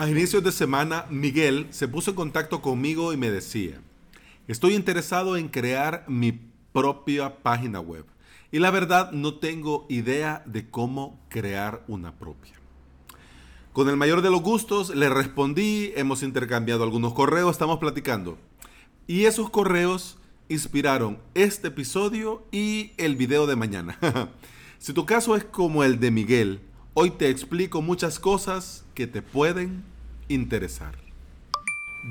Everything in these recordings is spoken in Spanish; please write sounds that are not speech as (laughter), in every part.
A inicios de semana, Miguel se puso en contacto conmigo y me decía, estoy interesado en crear mi propia página web y la verdad no tengo idea de cómo crear una propia. Con el mayor de los gustos le respondí, hemos intercambiado algunos correos, estamos platicando. Y esos correos inspiraron este episodio y el video de mañana. (laughs) si tu caso es como el de Miguel, Hoy te explico muchas cosas que te pueden interesar.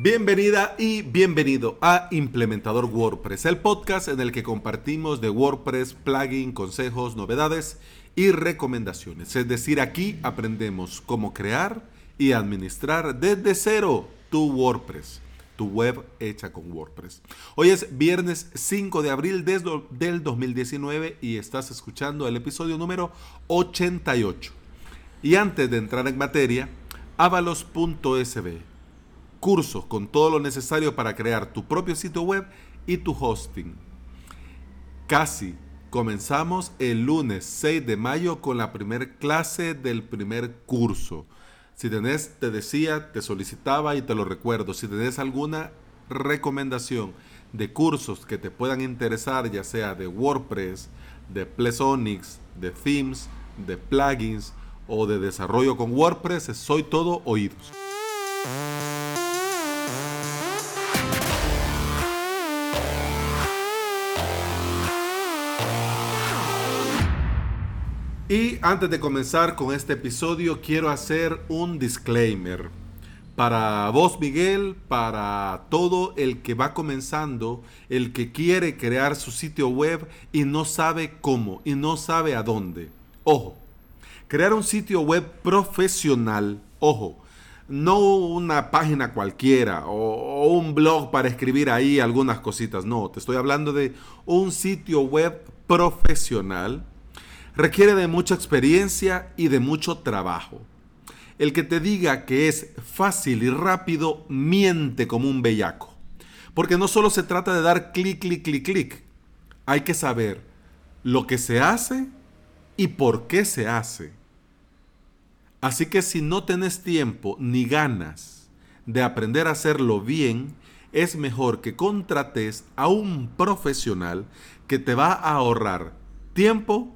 Bienvenida y bienvenido a Implementador WordPress, el podcast en el que compartimos de WordPress, plugin, consejos, novedades y recomendaciones. Es decir, aquí aprendemos cómo crear y administrar desde cero tu WordPress, tu web hecha con WordPress. Hoy es viernes 5 de abril del 2019 y estás escuchando el episodio número 88. Y antes de entrar en materia, avalos.sb, cursos con todo lo necesario para crear tu propio sitio web y tu hosting. Casi comenzamos el lunes 6 de mayo con la primera clase del primer curso. Si tenés, te decía, te solicitaba y te lo recuerdo, si tenés alguna recomendación de cursos que te puedan interesar, ya sea de WordPress, de Plesonics, de themes, de plugins, o de desarrollo con WordPress, soy todo oídos. Y antes de comenzar con este episodio, quiero hacer un disclaimer. Para vos, Miguel, para todo el que va comenzando, el que quiere crear su sitio web y no sabe cómo y no sabe a dónde. Ojo, Crear un sitio web profesional, ojo, no una página cualquiera o, un blog para escribir ahí algunas cositas, no, te estoy hablando de un sitio web profesional. Requiere de mucha experiencia y de mucho trabajo. El que te diga que es fácil y rápido miente como un bellaco. Porque no solo se trata de dar clic, clic, clic, clic. Hay que saber lo que se hace y por qué se hace. Así que si no tenés tiempo ni ganas de aprender a hacerlo bien, es mejor que contrates a un profesional que te va a ahorrar tiempo,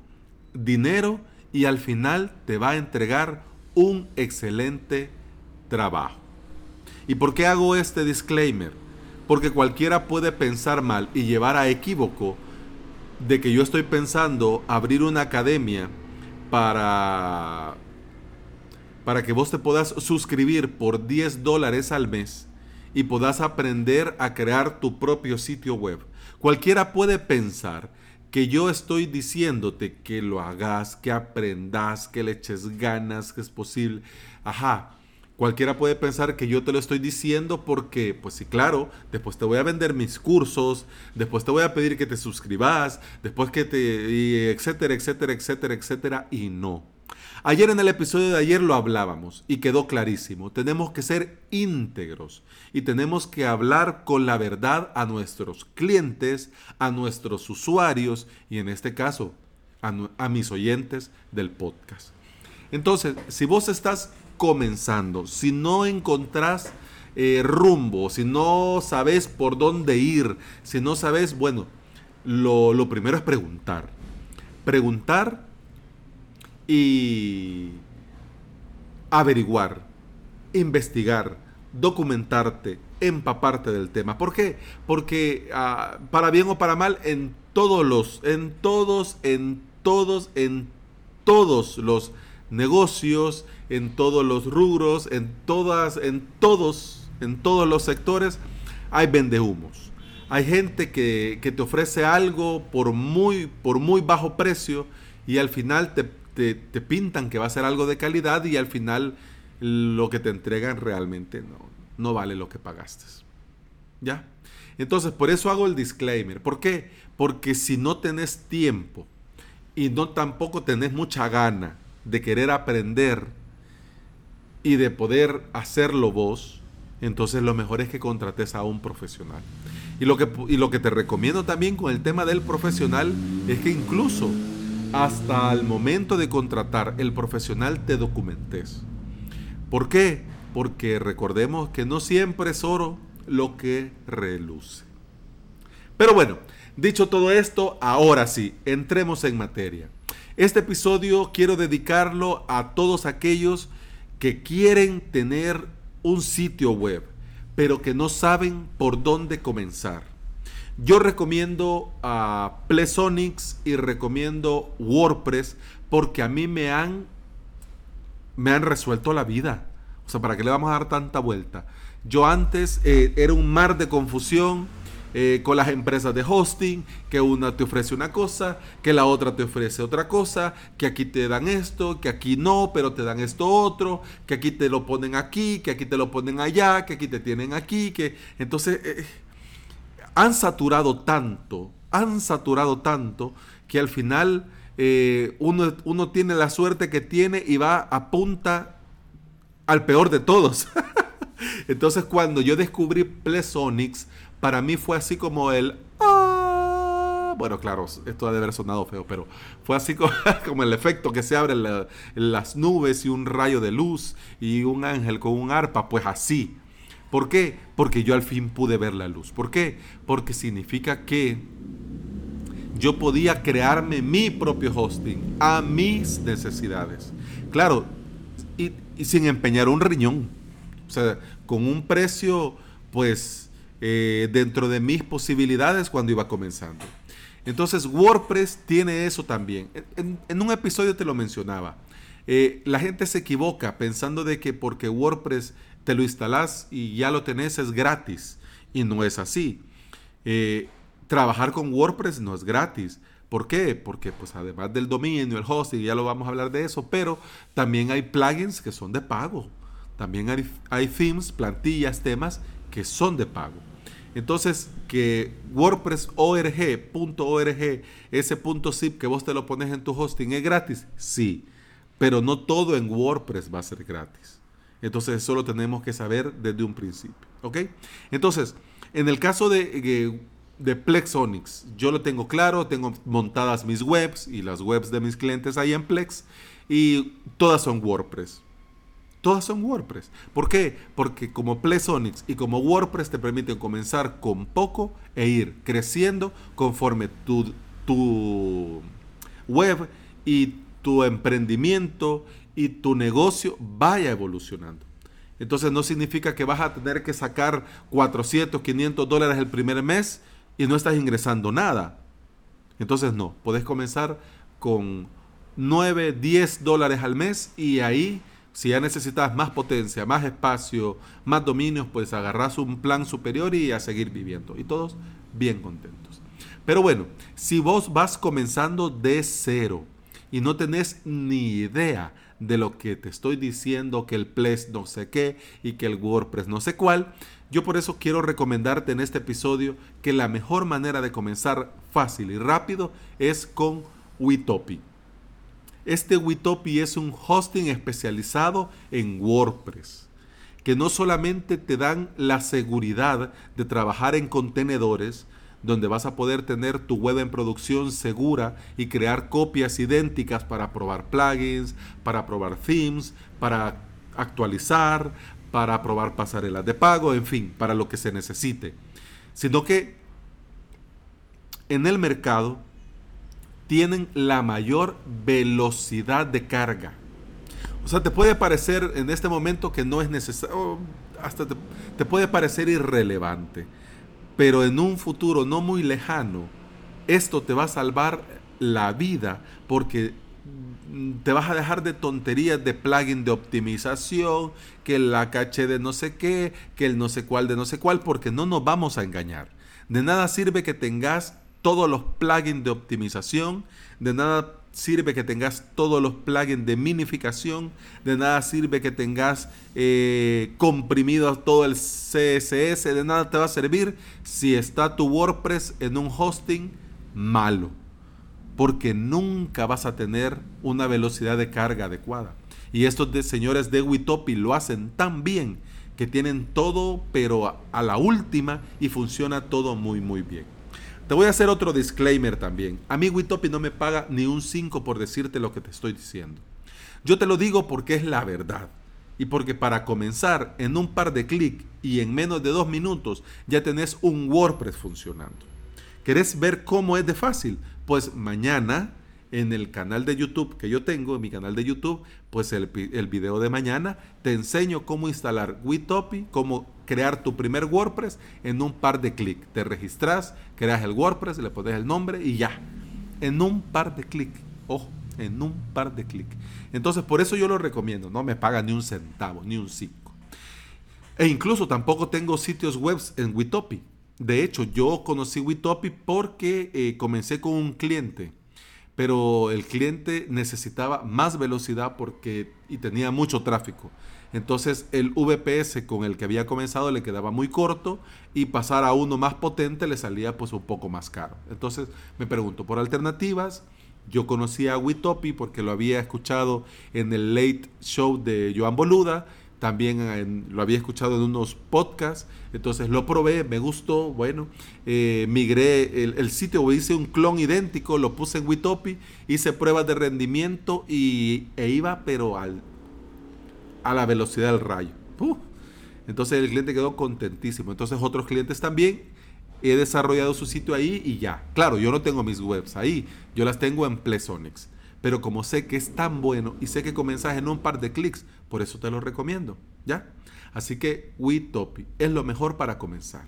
dinero y al final te va a entregar un excelente trabajo. ¿Y por qué hago este disclaimer? Porque cualquiera puede pensar mal y llevar a equívoco de que yo estoy pensando abrir una academia para para que vos te puedas suscribir por 10 dólares al mes y puedas aprender a crear tu propio sitio web. Cualquiera puede pensar que yo estoy diciéndote que lo hagas, que aprendas, que le eches ganas, que es posible. Ajá. Cualquiera puede pensar que yo te lo estoy diciendo porque, pues sí, claro, después te voy a vender mis cursos, después te voy a pedir que te suscribas, después que te, etcétera, etcétera, etcétera, etcétera, y no. Ayer en el episodio de ayer lo hablábamos y quedó clarísimo. Tenemos que ser íntegros y tenemos que hablar con la verdad a nuestros clientes, a nuestros usuarios y en este caso a, mis oyentes del podcast. Entonces, si vos estás comenzando, si no encontrás eh, rumbo, si no sabes por dónde ir, si no sabes, bueno, lo, lo primero es preguntar. Preguntar y averiguar, investigar, documentarte, empaparte del tema. ¿Por qué? Porque ah, para bien o para mal, en todos los, en todos, en todos, en todos los negocios, en todos los rubros, en todas, en todos, en todos los sectores, hay vendehumos. Hay gente que, que te ofrece algo por muy, por muy bajo precio y al final te te, pintan que va a ser algo de calidad y al final lo que te entregan realmente no, no vale lo que pagaste. ¿Ya? Entonces, por eso hago el disclaimer. ¿Por qué? Porque si no tenés tiempo y no tampoco tenés mucha gana de querer aprender y de poder hacerlo vos, entonces lo mejor es que contrates a un profesional. Y lo que, y lo que te recomiendo también con el tema del profesional es que incluso hasta el momento de contratar el profesional te documentes. ¿Por qué? porque recordemos que no siempre es oro lo que reluce. Pero bueno, dicho todo esto, ahora sí, entremos en materia. Este episodio quiero dedicarlo a todos aquellos que quieren tener un sitio web, pero que no saben por dónde comenzar. Yo recomiendo a Plesonics y recomiendo WordPress porque a mí me han me han resuelto la vida. O sea, ¿para qué le vamos a dar tanta vuelta? Yo antes eh, era un mar de confusión eh, con las empresas de hosting, que una te ofrece una cosa, que la otra te ofrece otra cosa, que aquí te dan esto, que aquí no, pero te dan esto otro, que aquí te lo ponen aquí, que aquí te lo ponen allá, que aquí te tienen aquí, que entonces eh, han saturado tanto, han saturado tanto que al final eh, uno, uno tiene la suerte que tiene y va a punta al peor de todos. (laughs) Entonces cuando yo descubrí Plesonics, para mí fue así como el... Ah". bueno, claro, esto ha de haber sonado feo, pero fue así (laughs) como, el efecto que se abren las nubes y un rayo de luz y un ángel con un arpa, pues así. ¿Por qué? Porque yo al fin pude ver la luz. ¿Por qué? Porque significa que yo podía crearme mi propio hosting a mis necesidades. Claro, y, y sin empeñar un riñón. O sea, con un precio, pues, eh, dentro de mis posibilidades cuando iba comenzando. Entonces WordPress tiene eso también. En, un episodio te lo mencionaba. Eh, la gente se equivoca pensando de que porque WordPress te lo instalas y ya lo tenés es gratis. Y no es así. Eh, trabajar con WordPress no es gratis. ¿Por qué? Porque pues además del dominio, el hosting, ya lo vamos a hablar de eso, pero también hay plugins que son de pago. También hay, hay themes, plantillas, temas que son de pago. Entonces, que WordPress.org.org, ese punto zip que vos te lo pones en tu hosting, ¿es gratis? Sí, pero no todo en WordPress va a ser gratis. Entonces, eso lo tenemos que saber desde un principio. ¿Ok? Entonces, en el caso de, de Plexonics, yo lo tengo claro, tengo montadas mis webs y las webs de mis clientes ahí en Plex y todas son WordPress. Todas son WordPress. ¿Por qué? Porque como Plesonics y como WordPress te permiten comenzar con poco e ir creciendo conforme tu, tu web y tu emprendimiento y tu negocio vaya evolucionando. Entonces no significa que vas a tener que sacar 400, 500 dólares el primer mes y no estás ingresando nada. Entonces no, puedes comenzar con 9, 10 dólares al mes y ahí si ya necesitas más potencia, más espacio, más dominios, pues agarras un plan superior y a seguir viviendo. Y todos bien contentos. Pero bueno, si vos vas comenzando de cero y no tenés ni idea de lo que te estoy diciendo, que el Ples no sé qué y que el WordPress no sé cuál, yo por eso quiero recomendarte en este episodio que la mejor manera de comenzar fácil y rápido es con Witopi. Este Witopi es un hosting especializado en WordPress, que no solamente te dan la seguridad de trabajar en contenedores, donde vas a poder tener tu web en producción segura y crear copias idénticas para probar plugins, para probar themes, para actualizar, para probar pasarelas de pago, en fin, para lo que se necesite. Sino que en el mercado tienen la mayor velocidad de carga. O sea, te puede parecer en este momento que no es necesario, hasta te, puede parecer irrelevante, pero en un futuro no muy lejano, esto te va a salvar la vida porque te vas a dejar de tonterías de plugin de optimización, que la caché de no sé qué, que el no sé cuál de no sé cuál, porque no nos vamos a engañar. De nada sirve que tengas todos los plugins de optimización, de nada sirve que tengas todos los plugins de minificación, de nada sirve que tengas eh, comprimido todo el CSS, de nada te va a servir si está tu WordPress en un hosting malo, porque nunca vas a tener una velocidad de carga adecuada. Y estos señores de Witopi lo hacen tan bien que tienen todo, pero a la última y funciona todo muy, muy bien. Te voy a hacer otro disclaimer también. A mí Witopi no me paga ni un 5 por decirte lo que te estoy diciendo. Yo te lo digo porque es la verdad. Y porque para comenzar en un par de clics y en menos de dos minutos ya tenés un WordPress funcionando. ¿Querés ver cómo es de fácil? Pues mañana en el canal de YouTube que yo tengo, en mi canal de YouTube, pues el, video de mañana te enseño cómo instalar Witopi, cómo crear tu primer WordPress en un par de clics. Te registras, creas el WordPress, le pones el nombre y ya. En un par de clics. Ojo, en un par de clics. Entonces, por eso yo lo recomiendo. No me paga ni un centavo, ni un cinco. E incluso tampoco tengo sitios web en Witopi. De hecho, yo conocí Witopi porque eh, comencé con un cliente pero el cliente necesitaba más velocidad porque y tenía mucho tráfico. Entonces el VPS con el que había comenzado le quedaba muy corto y pasar a uno más potente le salía pues un poco más caro. Entonces me pregunto por alternativas. Yo conocía a Witopi porque lo había escuchado en el Late Show de Joan Boluda también lo había escuchado en unos podcasts, entonces lo probé, me gustó, bueno, eh, migré el, sitio, hice un clon idéntico, lo puse en Witopi, hice pruebas de rendimiento y, e iba pero al, a la velocidad del rayo. Entonces el cliente quedó contentísimo, entonces otros clientes también, he desarrollado su sitio ahí y ya. Claro, yo no tengo mis webs ahí, yo las tengo en Plesonics. Pero como sé que es tan bueno y sé que comenzas en un par de clics, por eso te lo recomiendo, ¿ya? Así que Witopi es lo mejor para comenzar.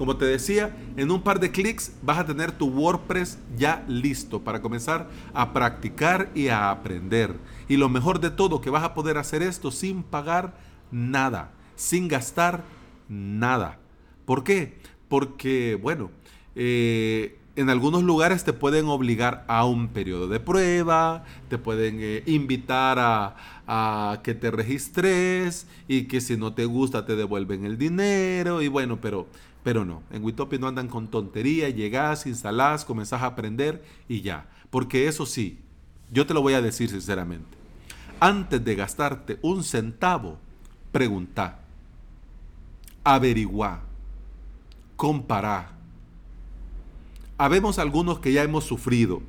Como te decía, en un par de clics vas a tener tu WordPress ya listo para comenzar a practicar y a aprender. Y lo mejor de todo, que vas a poder hacer esto sin pagar nada, sin gastar nada. ¿Por qué? Porque, bueno, eh, en algunos lugares te pueden obligar a un periodo de prueba, te pueden eh, invitar a, que te registres y que si no te gusta te devuelven el dinero y bueno, pero, pero no, en Witopi no andan con tontería, llegás, instalás, comenzás a aprender y ya. Porque eso sí, yo te lo voy a decir sinceramente, antes de gastarte un centavo, pregunta, averigua, compará Habemos algunos que ya hemos sufrido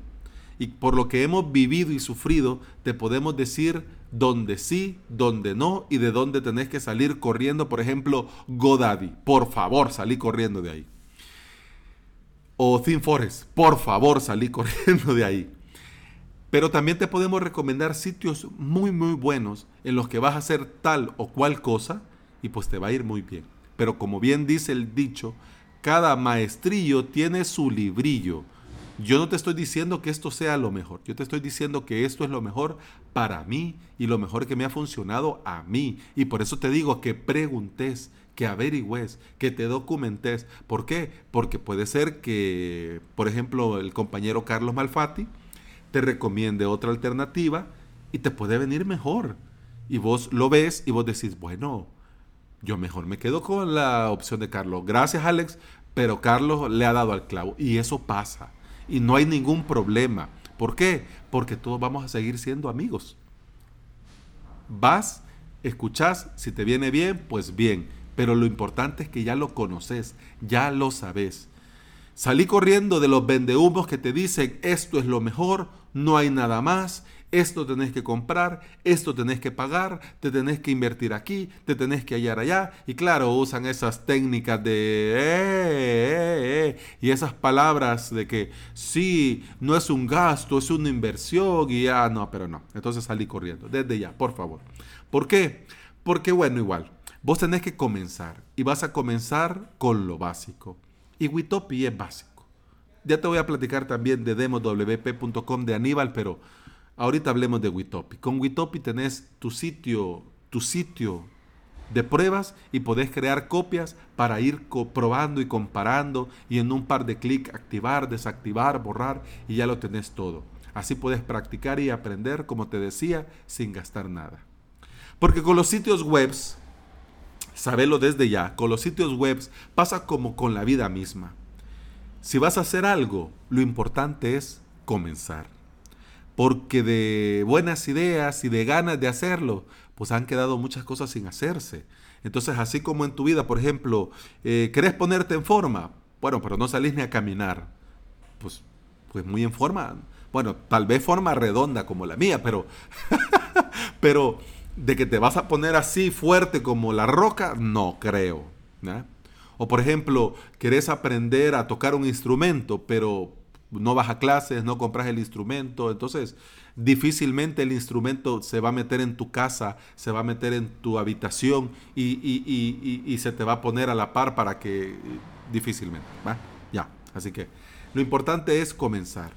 y por lo que hemos vivido y sufrido, te podemos decir dónde sí, dónde no y de dónde tenés que salir corriendo. Por ejemplo, Godaddy, por favor, salí corriendo de ahí. O Thin Forest, por favor, salí (laughs) corriendo de ahí. Pero también te podemos recomendar sitios muy, muy buenos en los que vas a hacer tal o cual cosa y pues te va a ir muy bien. Pero como bien dice el dicho, cada maestrillo tiene su librillo. Yo no te estoy diciendo que esto sea lo mejor, yo te estoy diciendo que esto es lo mejor para mí y lo mejor que me ha funcionado a mí. Y por eso te digo que preguntes, que averigües, que te documentes. ¿Por qué? Porque puede ser que, por ejemplo, el compañero Carlos Malfatti te recomiende otra alternativa y te puede venir mejor. Y vos lo ves y vos decís, bueno, yo mejor me quedo con la opción de Carlos. Gracias, Alex, pero Carlos le ha dado al clavo. Y eso pasa. Y no hay ningún problema. ¿Por qué? Porque todos vamos a seguir siendo amigos. Vas, escuchás, si te viene bien, pues bien. Pero lo importante es que ya lo conoces, ya lo sabes. Salí corriendo de los vendehumos que te dicen esto es lo mejor, no hay nada más, esto tenés que comprar, esto tenés que pagar, te tenés que invertir aquí, te tenés que hallar allá. Y claro, usan esas técnicas de... Eh, eh, eh, y esas palabras de que sí, no es un gasto, es una inversión y ya, no, pero no. Entonces salí corriendo, desde ya, por favor. ¿Por qué? Porque bueno, igual, vos tenés que comenzar y vas a comenzar con lo básico. Y Witopi es básico. Ya te voy a platicar también de demoswp.com de Aníbal, pero Ahorita hablemos de Witopi. Con Witopi tenés tu sitio, tu sitio de pruebas y podés crear copias para ir probando y comparando y en un par de clics activar, desactivar, borrar y ya lo tenés todo. Así puedes practicar y aprender, como te decía, sin gastar nada. Porque con los sitios webs, sabelo desde ya, con los sitios webs pasa como con la vida misma. Si vas a hacer algo, lo importante es comenzar porque de buenas ideas y de ganas de hacerlo, pues han quedado muchas cosas sin hacerse. Entonces, así como en tu vida, por ejemplo, eh, ¿querés ponerte en forma? Bueno, pero no salís ni a caminar. Pues, pues muy en forma. Bueno, tal vez forma redonda como la mía, pero, (laughs) pero de que te vas a poner así fuerte como la roca, no creo. O por ejemplo, querés aprender a tocar un instrumento, pero no vas a clases, no compras el instrumento, entonces difícilmente el instrumento se va a meter en tu casa, se va a meter en tu habitación y, se te va a poner a la par para que difícilmente, ¿va? Ya, así que lo importante es comenzar.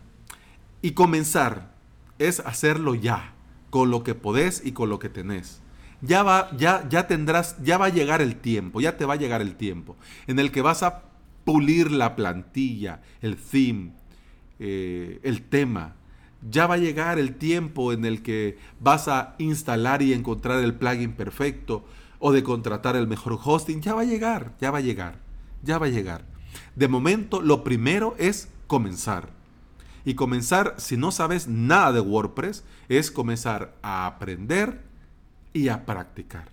Y comenzar es hacerlo ya, con lo que podés y con lo que tenés. Ya va, ya, ya tendrás, ya va a llegar el tiempo, ya te va a llegar el tiempo en el que vas a pulir la plantilla, el theme, eh, el tema. Ya va a llegar el tiempo en el que vas a instalar y encontrar el plugin perfecto o de contratar el mejor hosting. Ya va a llegar, ya va a llegar, ya va a llegar. De momento, lo primero es comenzar. Y comenzar, si no sabes nada de WordPress, es comenzar a aprender y a practicar.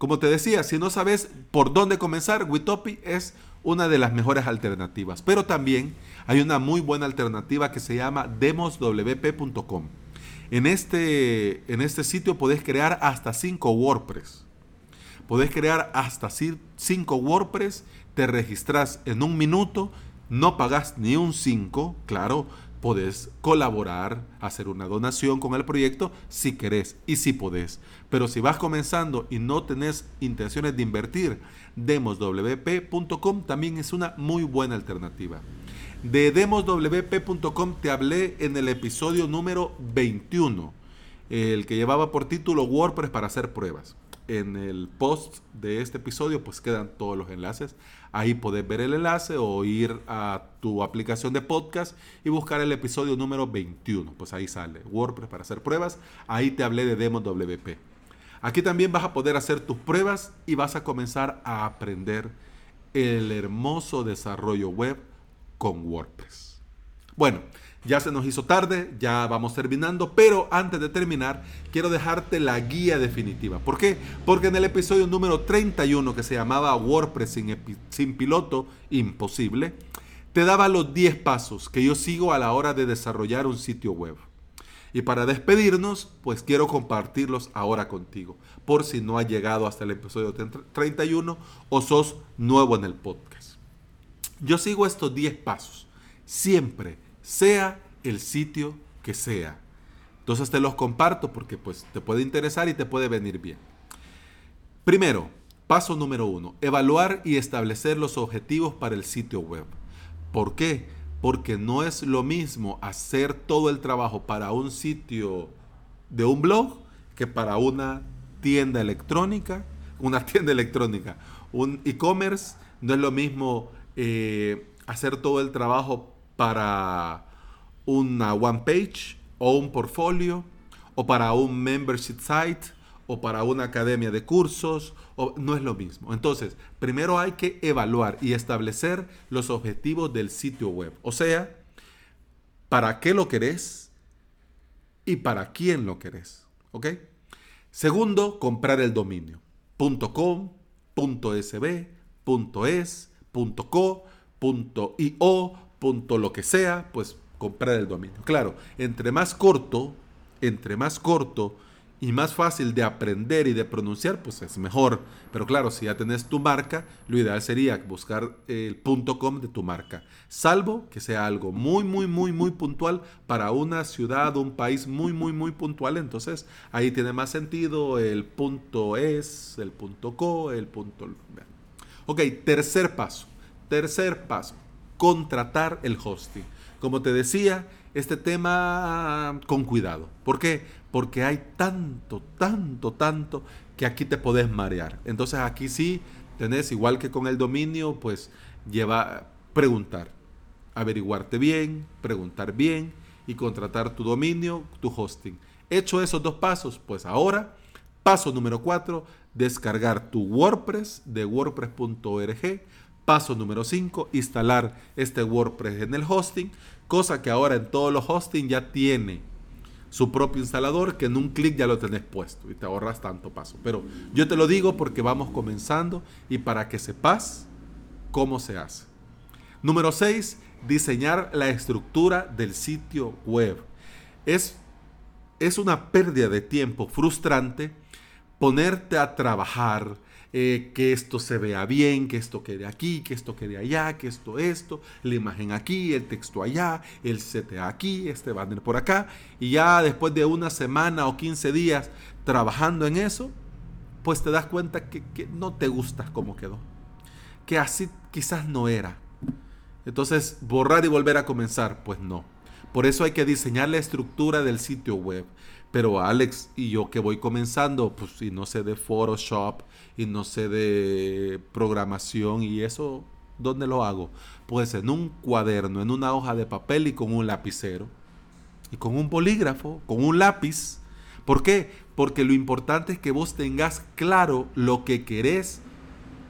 Como te decía, si no sabes por dónde comenzar, Witopi es una de las mejores alternativas. Pero también hay una muy buena alternativa que se llama demoswp.com. En este, en este sitio podés crear hasta 5 WordPress. Podés crear hasta 5 WordPress, te registras en un minuto, no pagas ni un 5, claro, podés colaborar, hacer una donación con el proyecto si querés y si podés. Pero si vas comenzando y no tenés intenciones de invertir, demoswp.com también es una muy buena alternativa. De demoswp.com te hablé en el episodio número 21, el que llevaba por título WordPress para hacer pruebas. En el post de este episodio pues quedan todos los enlaces. Ahí podés ver el enlace o ir a tu aplicación de podcast y buscar el episodio número 21. Pues ahí sale WordPress para hacer pruebas. Ahí te hablé de DemosWP. Aquí también vas a poder hacer tus pruebas y vas a comenzar a aprender el hermoso desarrollo web con WordPress. Bueno, ya se nos hizo tarde, ya vamos terminando, pero antes de terminar, quiero dejarte la guía definitiva. ¿Por qué? Porque en el episodio número 31, que se llamaba WordPress sin, piloto imposible, te daba los 10 pasos que yo sigo a la hora de desarrollar un sitio web. Y para despedirnos, pues quiero compartirlos ahora contigo, por si no has llegado hasta el episodio 31 o sos nuevo en el podcast. Yo sigo estos 10 pasos, siempre, sea el sitio que sea. Entonces te los comparto porque pues te puede interesar y te puede venir bien. Primero, paso número uno, evaluar y establecer los objetivos para el sitio web. ¿Por qué? porque no es lo mismo hacer todo el trabajo para un sitio de un blog que para una tienda electrónica, una (laughs) tienda electrónica, un e-commerce, no es lo mismo eh, hacer todo el trabajo para una one page o un portfolio o para un membership site o para una academia de cursos, o, no es lo mismo. Entonces, primero hay que evaluar y establecer los objetivos del sitio web. O sea, ¿para qué lo querés? Y para quién lo querés. ¿Ok? Segundo, comprar el dominio. .com, .sb, .es, .co, .io, lo que sea, pues comprar el dominio. Claro, entre más corto, entre más corto, y más fácil de aprender y de pronunciar, pues es mejor. Pero claro, si ya tenés tu marca, lo ideal sería buscar el punto .com de tu marca. Salvo que sea algo muy, muy, muy, muy puntual para una ciudad un país muy, muy, muy puntual. Entonces ahí tiene más sentido el punto .es, el punto .co, el punto... Ok, tercer paso. Tercer paso. Contratar el hosting. Como te decía, este tema con cuidado. ¿Por qué? porque hay tanto, tanto, tanto que aquí te podés marear. Entonces aquí sí tenés, igual que con el dominio, pues lleva preguntar, averiguarte bien, preguntar bien y contratar tu dominio, tu hosting. Hecho esos dos pasos, pues ahora, paso número cuatro, descargar tu WordPress de wordpress.org. Paso número 5, instalar este WordPress en el hosting, cosa que ahora en todos los hosting ya tiene su propio instalador que en un clic ya lo tenés puesto y te ahorras tanto paso. Pero yo te lo digo porque vamos comenzando y para que sepas cómo se hace. Número 6, diseñar la estructura del sitio web. Es es una pérdida de tiempo frustrante ponerte a trabajar, eh, que esto se vea bien, que esto quede aquí, que esto quede allá, que esto, esto, la imagen aquí, el texto allá, el CTA aquí, este banner por acá, y ya después de una semana o 15 días trabajando en eso, pues te das cuenta que, que no te gusta cómo quedó, que así quizás no era. Entonces, borrar y volver a comenzar, pues no. Por eso hay que diseñar la estructura del sitio web. Pero Alex y yo que voy comenzando, pues y no sé de Photoshop y no sé de programación y eso, ¿dónde lo hago? Pues en un cuaderno, en una hoja de papel y con un lapicero. Y con un bolígrafo, con un lápiz. ¿Por qué? Porque lo importante es que vos tengas claro lo que querés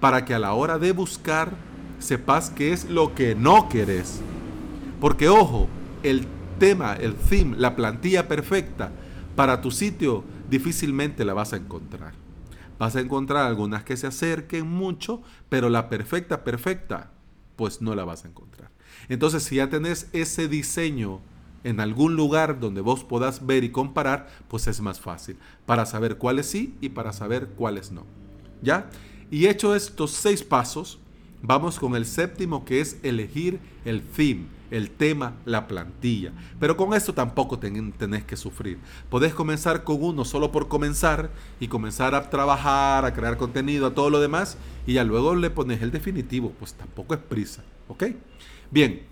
para que a la hora de buscar sepas qué es lo que no querés. Porque ojo, el tema, el theme, la plantilla perfecta para tu sitio difícilmente la vas a encontrar. Vas a encontrar algunas que se acerquen mucho, pero la perfecta, perfecta, pues no la vas a encontrar. Entonces, si ya tenés ese diseño en algún lugar donde vos puedas ver y comparar, pues es más fácil para saber cuáles sí y para saber cuáles no. ¿Ya? Y hecho estos seis pasos, vamos con el séptimo que es elegir el theme el tema, la plantilla. Pero con esto tampoco tenés que sufrir. Podés comenzar con uno solo por comenzar y comenzar a trabajar, a crear contenido, a todo lo demás y ya luego le pones el definitivo. Pues tampoco es prisa. ¿Ok? Bien.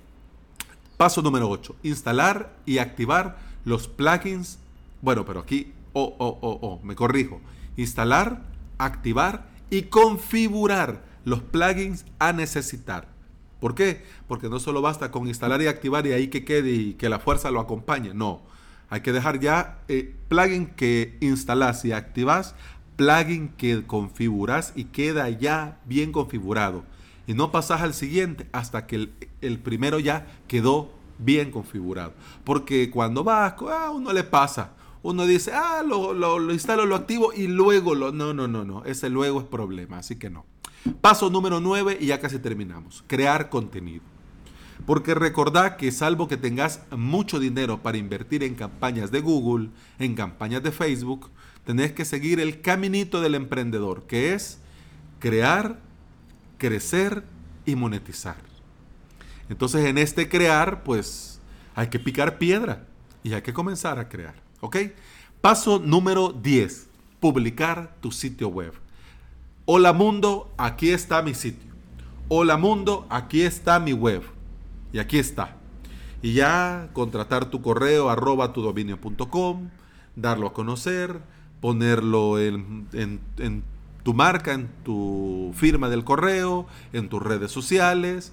Paso número 8. Instalar y activar los plugins. Bueno, pero aquí, oh, oh, oh, oh, me corrijo. Instalar, activar y configurar los plugins a necesitar. ¿Por qué? Porque no solo basta con instalar y activar y ahí que quede y que la fuerza lo acompañe. No. Hay que dejar ya eh, plugin que instalas y activas, plugin que configuras y queda ya bien configurado. Y no pasas al siguiente hasta que el, primero ya quedó bien configurado. Porque cuando vas, a uno le pasa. Uno dice, ah, lo, lo, lo instalo, lo activo y luego lo... No, no, no, no. Ese luego es problema. Así que no. Paso número 9 y ya casi terminamos. Crear contenido. Porque recordad que salvo que tengas mucho dinero para invertir en campañas de Google, en campañas de Facebook, tenés que seguir el caminito del emprendedor, que es crear, crecer y monetizar. Entonces en este crear, pues hay que picar piedra y hay que comenzar a crear. ¿Ok? Paso número 10. Publicar tu sitio web. Hola mundo, aquí está mi sitio. Hola mundo, aquí está mi web. Y aquí está. Y ya contratar tu correo arroba tu dominio.com, darlo a conocer, ponerlo en, en tu marca, en tu firma del correo, en tus redes sociales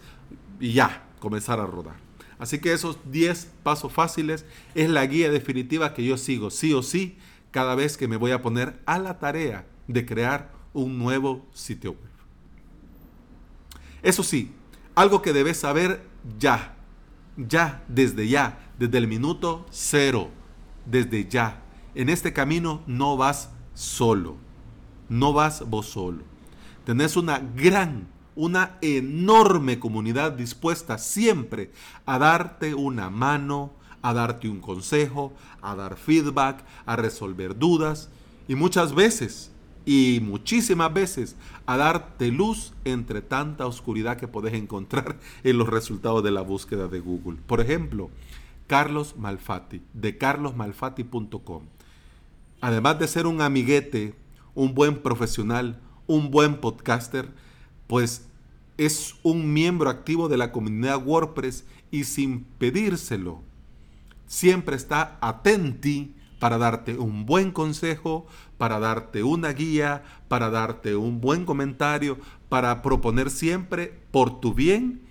y ya, comenzar a rodar. Así que esos 10 pasos fáciles es la guía definitiva que yo sigo sí o sí cada vez que me voy a poner a la tarea de crear un nuevo sitio web. Eso sí, algo que debes saber ya, ya, desde ya, desde el minuto cero, desde ya. En este camino no vas solo, no vas vos solo. Tenés una gran, una enorme comunidad dispuesta siempre a darte una mano, a darte un consejo, a dar feedback, a resolver dudas. Y muchas veces y muchísimas veces a darte luz entre tanta oscuridad que puedes encontrar (laughs) en los resultados de la búsqueda de Google. Por ejemplo, Carlos Malfatti, de carlosmalfatti.com. Además de ser un amiguete, un buen profesional, un buen podcaster, pues es un miembro activo de la comunidad WordPress y sin pedírselo, siempre está atenti para darte un buen consejo, para darte una guía, para darte un buen comentario, para proponer siempre por tu bien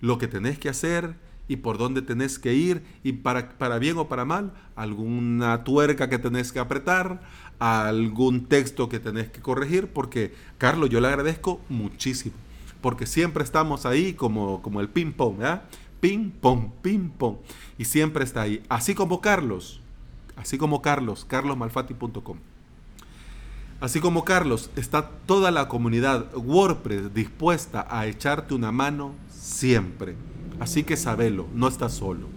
lo que tenés que hacer y por dónde tenés que ir y para, para bien o para mal, alguna tuerca que tenés que apretar, algún texto que tenés que corregir, porque Carlos, yo le agradezco muchísimo, porque siempre estamos ahí como, como el ping-pong, ¿verdad? Ping-pong, ping-pong, y siempre está ahí, así como Carlos así como Carlos, carlosmalfati.com. Así como Carlos, está toda la comunidad WordPress dispuesta a echarte una mano siempre. Así que sabelo, no estás solo.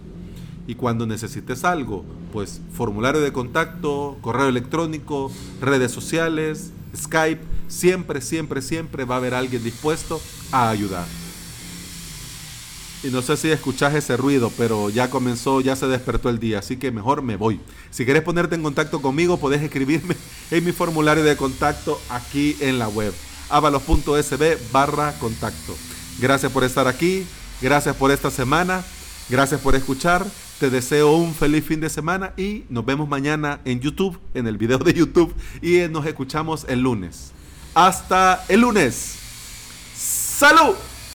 Y cuando necesites algo, pues formulario de contacto, correo electrónico, redes sociales, Skype, siempre, siempre, siempre va a haber alguien dispuesto a ayudar. Y no sé si escuchas ese ruido, pero ya comenzó, ya se despertó el día, así que mejor me voy. Si quieres ponerte en contacto conmigo, podés escribirme (laughs) en mi formulario de contacto aquí en la web, avalos.sb barra contacto. Gracias por estar aquí, gracias por esta semana, gracias por escuchar. Te deseo un feliz fin de semana y nos vemos mañana en YouTube, en el video de YouTube, y nos escuchamos el lunes. Hasta el lunes. ¡Salud!